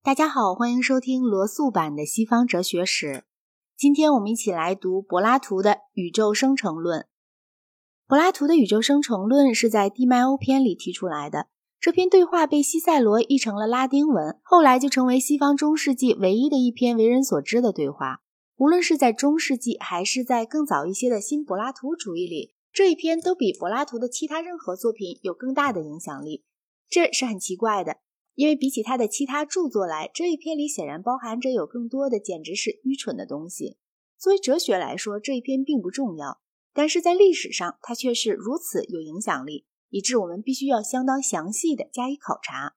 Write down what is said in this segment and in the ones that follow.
大家好，欢迎收听罗素版的西方哲学史。今天我们一起来读柏拉图的《宇宙生成论》。柏拉图的《宇宙生成论》是在《地脉欧篇》里提出来的。这篇对话被西塞罗译成了拉丁文，后来就成为西方中世纪唯一的一篇为人所知的对话。无论是在中世纪，还是在更早一些的新柏拉图主义里，这一篇都比柏拉图的其他任何作品有更大的影响力。这是很奇怪的。因为比起他的其他著作来，这一篇里显然包含着有更多的简直是愚蠢的东西。作为哲学来说，这一篇并不重要，但是在历史上，它却是如此有影响力，以致我们必须要相当详细的加以考察。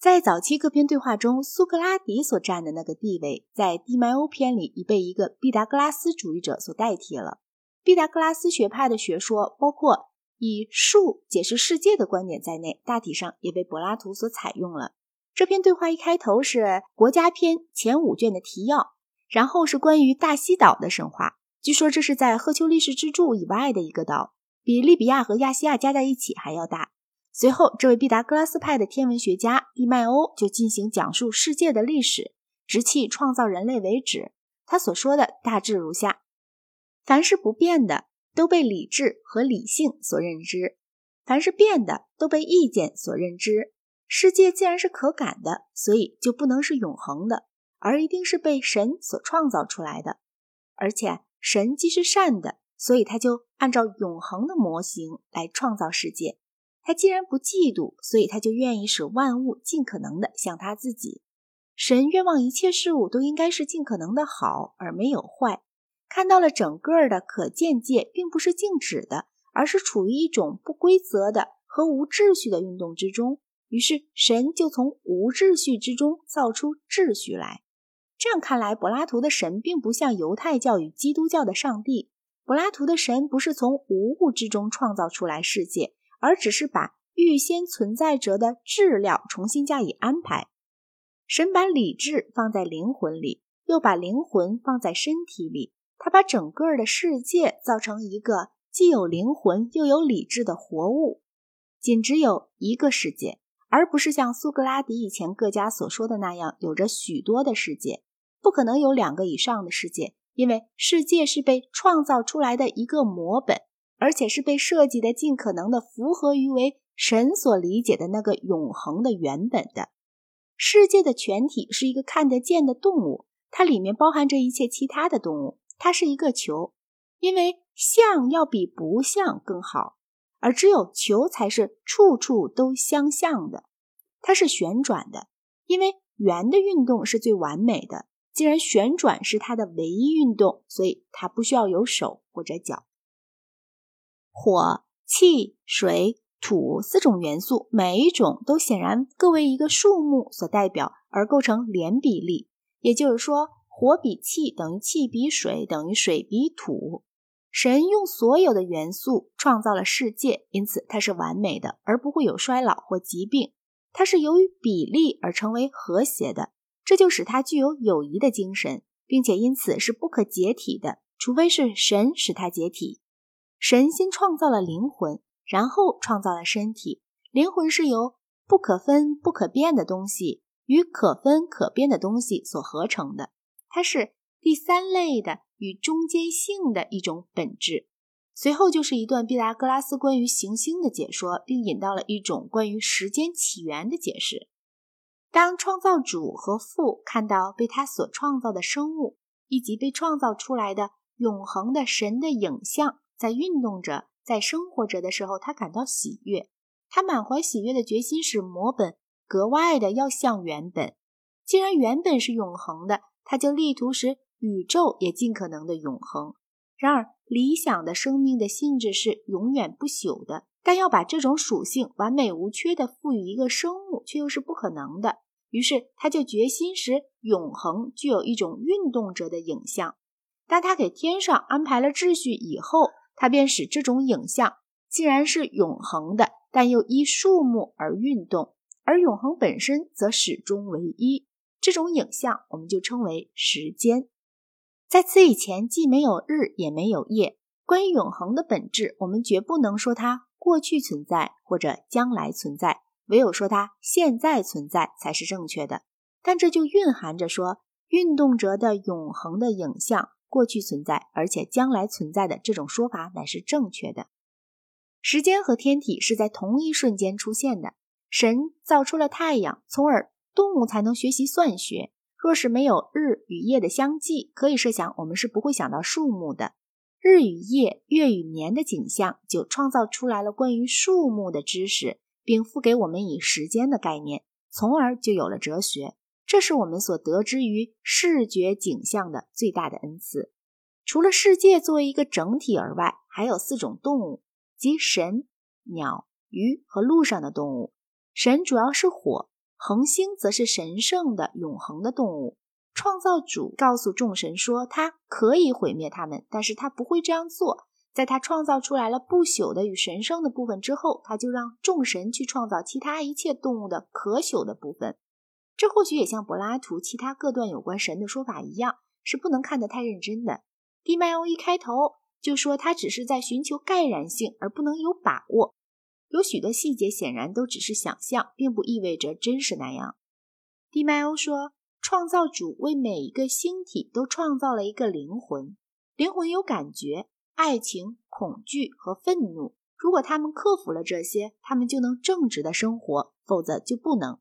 在早期各篇对话中，苏格拉底所占的那个地位，在《地脉欧篇》里已被一个毕达哥拉斯主义者所代替了。毕达哥拉斯学派的学说包括。以数解释世界的观点在内，大体上也被柏拉图所采用了。这篇对话一开头是《国家篇》前五卷的提要，然后是关于大西岛的神话。据说这是在赫丘利氏之柱以外的一个岛，比利比亚和亚细亚加在一起还要大。随后，这位毕达哥拉斯派的天文学家蒂迈欧就进行讲述世界的历史，直气创造人类为止。他所说的大致如下：凡是不变的。都被理智和理性所认知，凡是变的都被意见所认知。世界既然是可感的，所以就不能是永恒的，而一定是被神所创造出来的。而且神既是善的，所以他就按照永恒的模型来创造世界。他既然不嫉妒，所以他就愿意使万物尽可能的像他自己。神愿望一切事物都应该是尽可能的好，而没有坏。看到了整个的可见界并不是静止的，而是处于一种不规则的和无秩序的运动之中。于是神就从无秩序之中造出秩序来。这样看来，柏拉图的神并不像犹太教与基督教的上帝。柏拉图的神不是从无物之中创造出来世界，而只是把预先存在着的质料重新加以安排。神把理智放在灵魂里，又把灵魂放在身体里。他把整个的世界造成一个既有灵魂又有理智的活物，仅只有一个世界，而不是像苏格拉底以前各家所说的那样，有着许多的世界。不可能有两个以上的世界，因为世界是被创造出来的一个模本，而且是被设计的尽可能的符合于为神所理解的那个永恒的原本的世界的全体是一个看得见的动物，它里面包含着一切其他的动物。它是一个球，因为像要比不像更好，而只有球才是处处都相像的。它是旋转的，因为圆的运动是最完美的。既然旋转是它的唯一运动，所以它不需要有手或者脚。火、气、水、土四种元素，每一种都显然各为一个数目所代表，而构成连比例。也就是说。火比气等于气比水等于水比土。神用所有的元素创造了世界，因此它是完美的，而不会有衰老或疾病。它是由于比例而成为和谐的，这就使它具有友谊的精神，并且因此是不可解体的，除非是神使它解体。神先创造了灵魂，然后创造了身体。灵魂是由不可分、不可变的东西与可分、可变的东西所合成的。它是第三类的与中间性的一种本质。随后就是一段毕达哥拉斯关于行星的解说，并引到了一种关于时间起源的解释。当创造主和父看到被他所创造的生物以及被创造出来的永恒的神的影像在运动着、在生活着的时候，他感到喜悦。他满怀喜悦的决心使模本格外的要像原本。既然原本是永恒的。他就力图使宇宙也尽可能的永恒。然而，理想的生命的性质是永远不朽的，但要把这种属性完美无缺的赋予一个生物，却又是不可能的。于是，他就决心使永恒具有一种运动者的影像。当他给天上安排了秩序以后，他便使这种影像既然是永恒的，但又依数目而运动，而永恒本身则始终为一。这种影像我们就称为时间。在此以前，既没有日，也没有夜。关于永恒的本质，我们绝不能说它过去存在或者将来存在，唯有说它现在存在才是正确的。但这就蕴含着说，运动者的永恒的影像过去存在，而且将来存在的这种说法乃是正确的。时间和天体是在同一瞬间出现的。神造出了太阳，从而动物才能学习算学。若是没有日与夜的相继，可以设想我们是不会想到树木的。日与夜、月与年的景象，就创造出来了关于树木的知识，并赋给我们以时间的概念，从而就有了哲学。这是我们所得知于视觉景象的最大的恩赐。除了世界作为一个整体而外，还有四种动物，即神、鸟、鱼和陆上的动物。神主要是火，恒星则是神圣的、永恒的动物。创造主告诉众神说，他可以毁灭他们，但是他不会这样做。在他创造出来了不朽的与神圣的部分之后，他就让众神去创造其他一切动物的可朽的部分。这或许也像柏拉图其他各段有关神的说法一样，是不能看得太认真的。蒂迈欧一开头就说他只是在寻求概然性，而不能有把握。有许多细节显然都只是想象，并不意味着真是那样。蒂迈欧说，创造主为每一个星体都创造了一个灵魂，灵魂有感觉、爱情、恐惧和愤怒。如果他们克服了这些，他们就能正直的生活；否则就不能。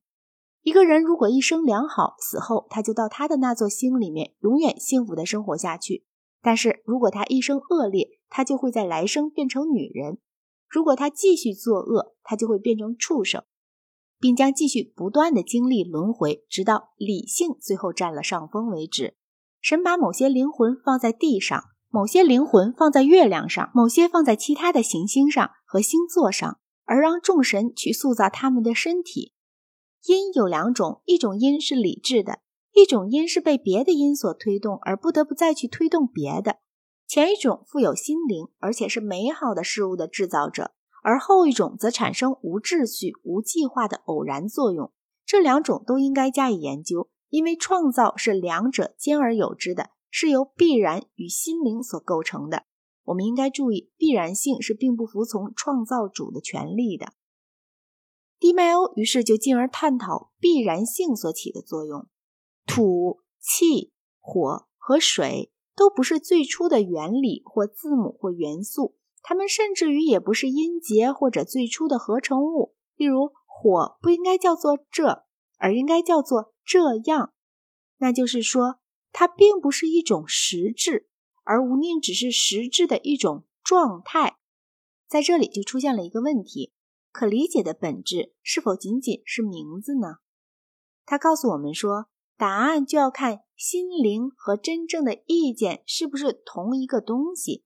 一个人如果一生良好，死后他就到他的那座星里面永远幸福的生活下去；但是如果他一生恶劣，他就会在来生变成女人。如果他继续作恶，他就会变成畜生，并将继续不断的经历轮回，直到理性最后占了上风为止。神把某些灵魂放在地上，某些灵魂放在月亮上，某些放在其他的行星上和星座上，而让众神去塑造他们的身体。因有两种，一种因是理智的，一种因是被别的因所推动，而不得不再去推动别的。前一种富有心灵，而且是美好的事物的制造者，而后一种则产生无秩序、无计划的偶然作用。这两种都应该加以研究，因为创造是两者兼而有之的，是由必然与心灵所构成的。我们应该注意，必然性是并不服从创造主的权利的。蒂迈欧于是就进而探讨必然性所起的作用：土、气、火和水。都不是最初的原理或字母或元素，它们甚至于也不是音节或者最初的合成物。例如，火不应该叫做这，而应该叫做这样。那就是说，它并不是一种实质，而无宁只是实质的一种状态。在这里就出现了一个问题：可理解的本质是否仅仅是名字呢？他告诉我们说。答案就要看心灵和真正的意见是不是同一个东西。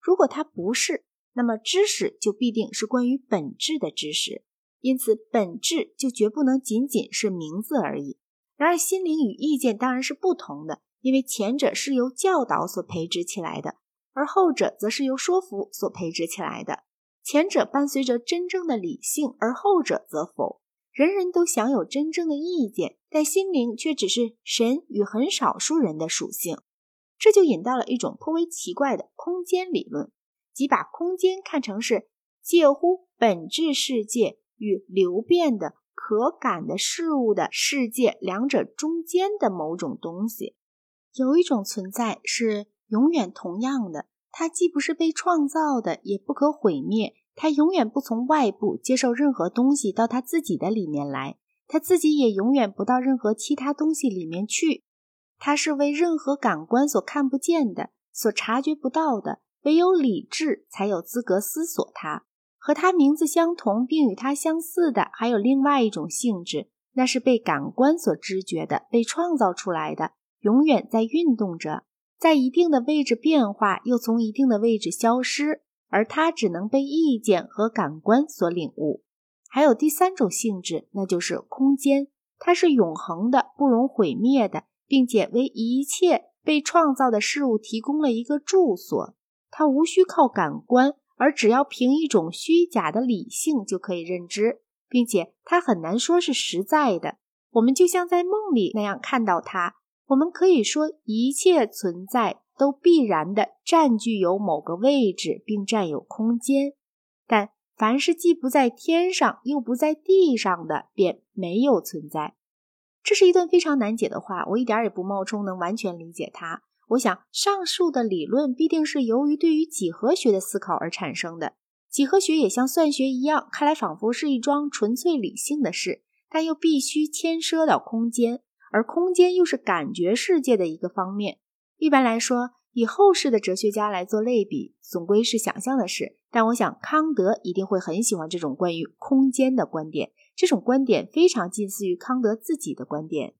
如果它不是，那么知识就必定是关于本质的知识。因此，本质就绝不能仅仅是名字而已。然而，心灵与意见当然是不同的，因为前者是由教导所培植起来的，而后者则是由说服所培植起来的。前者伴随着真正的理性，而后者则否。人人都享有真正的意见，但心灵却只是神与很少数人的属性。这就引到了一种颇为奇怪的空间理论，即把空间看成是介乎本质世界与流变的可感的事物的世界两者中间的某种东西。有一种存在是永远同样的，它既不是被创造的，也不可毁灭。他永远不从外部接受任何东西到他自己的里面来，他自己也永远不到任何其他东西里面去。他是为任何感官所看不见的、所察觉不到的，唯有理智才有资格思索它。和他名字相同并与他相似的，还有另外一种性质，那是被感官所知觉的、被创造出来的，永远在运动着，在一定的位置变化，又从一定的位置消失。而它只能被意见和感官所领悟。还有第三种性质，那就是空间，它是永恒的、不容毁灭的，并且为一切被创造的事物提供了一个住所。它无需靠感官，而只要凭一种虚假的理性就可以认知，并且它很难说是实在的。我们就像在梦里那样看到它。我们可以说一切存在。都必然的占据有某个位置，并占有空间。但凡是既不在天上又不在地上的，便没有存在。这是一段非常难解的话，我一点也不冒充能完全理解它。我想，上述的理论必定是由于对于几何学的思考而产生的。几何学也像算学一样，看来仿佛是一桩纯粹理性的事，但又必须牵涉到空间，而空间又是感觉世界的一个方面。一般来说，以后世的哲学家来做类比，总归是想象的事。但我想，康德一定会很喜欢这种关于空间的观点。这种观点非常近似于康德自己的观点。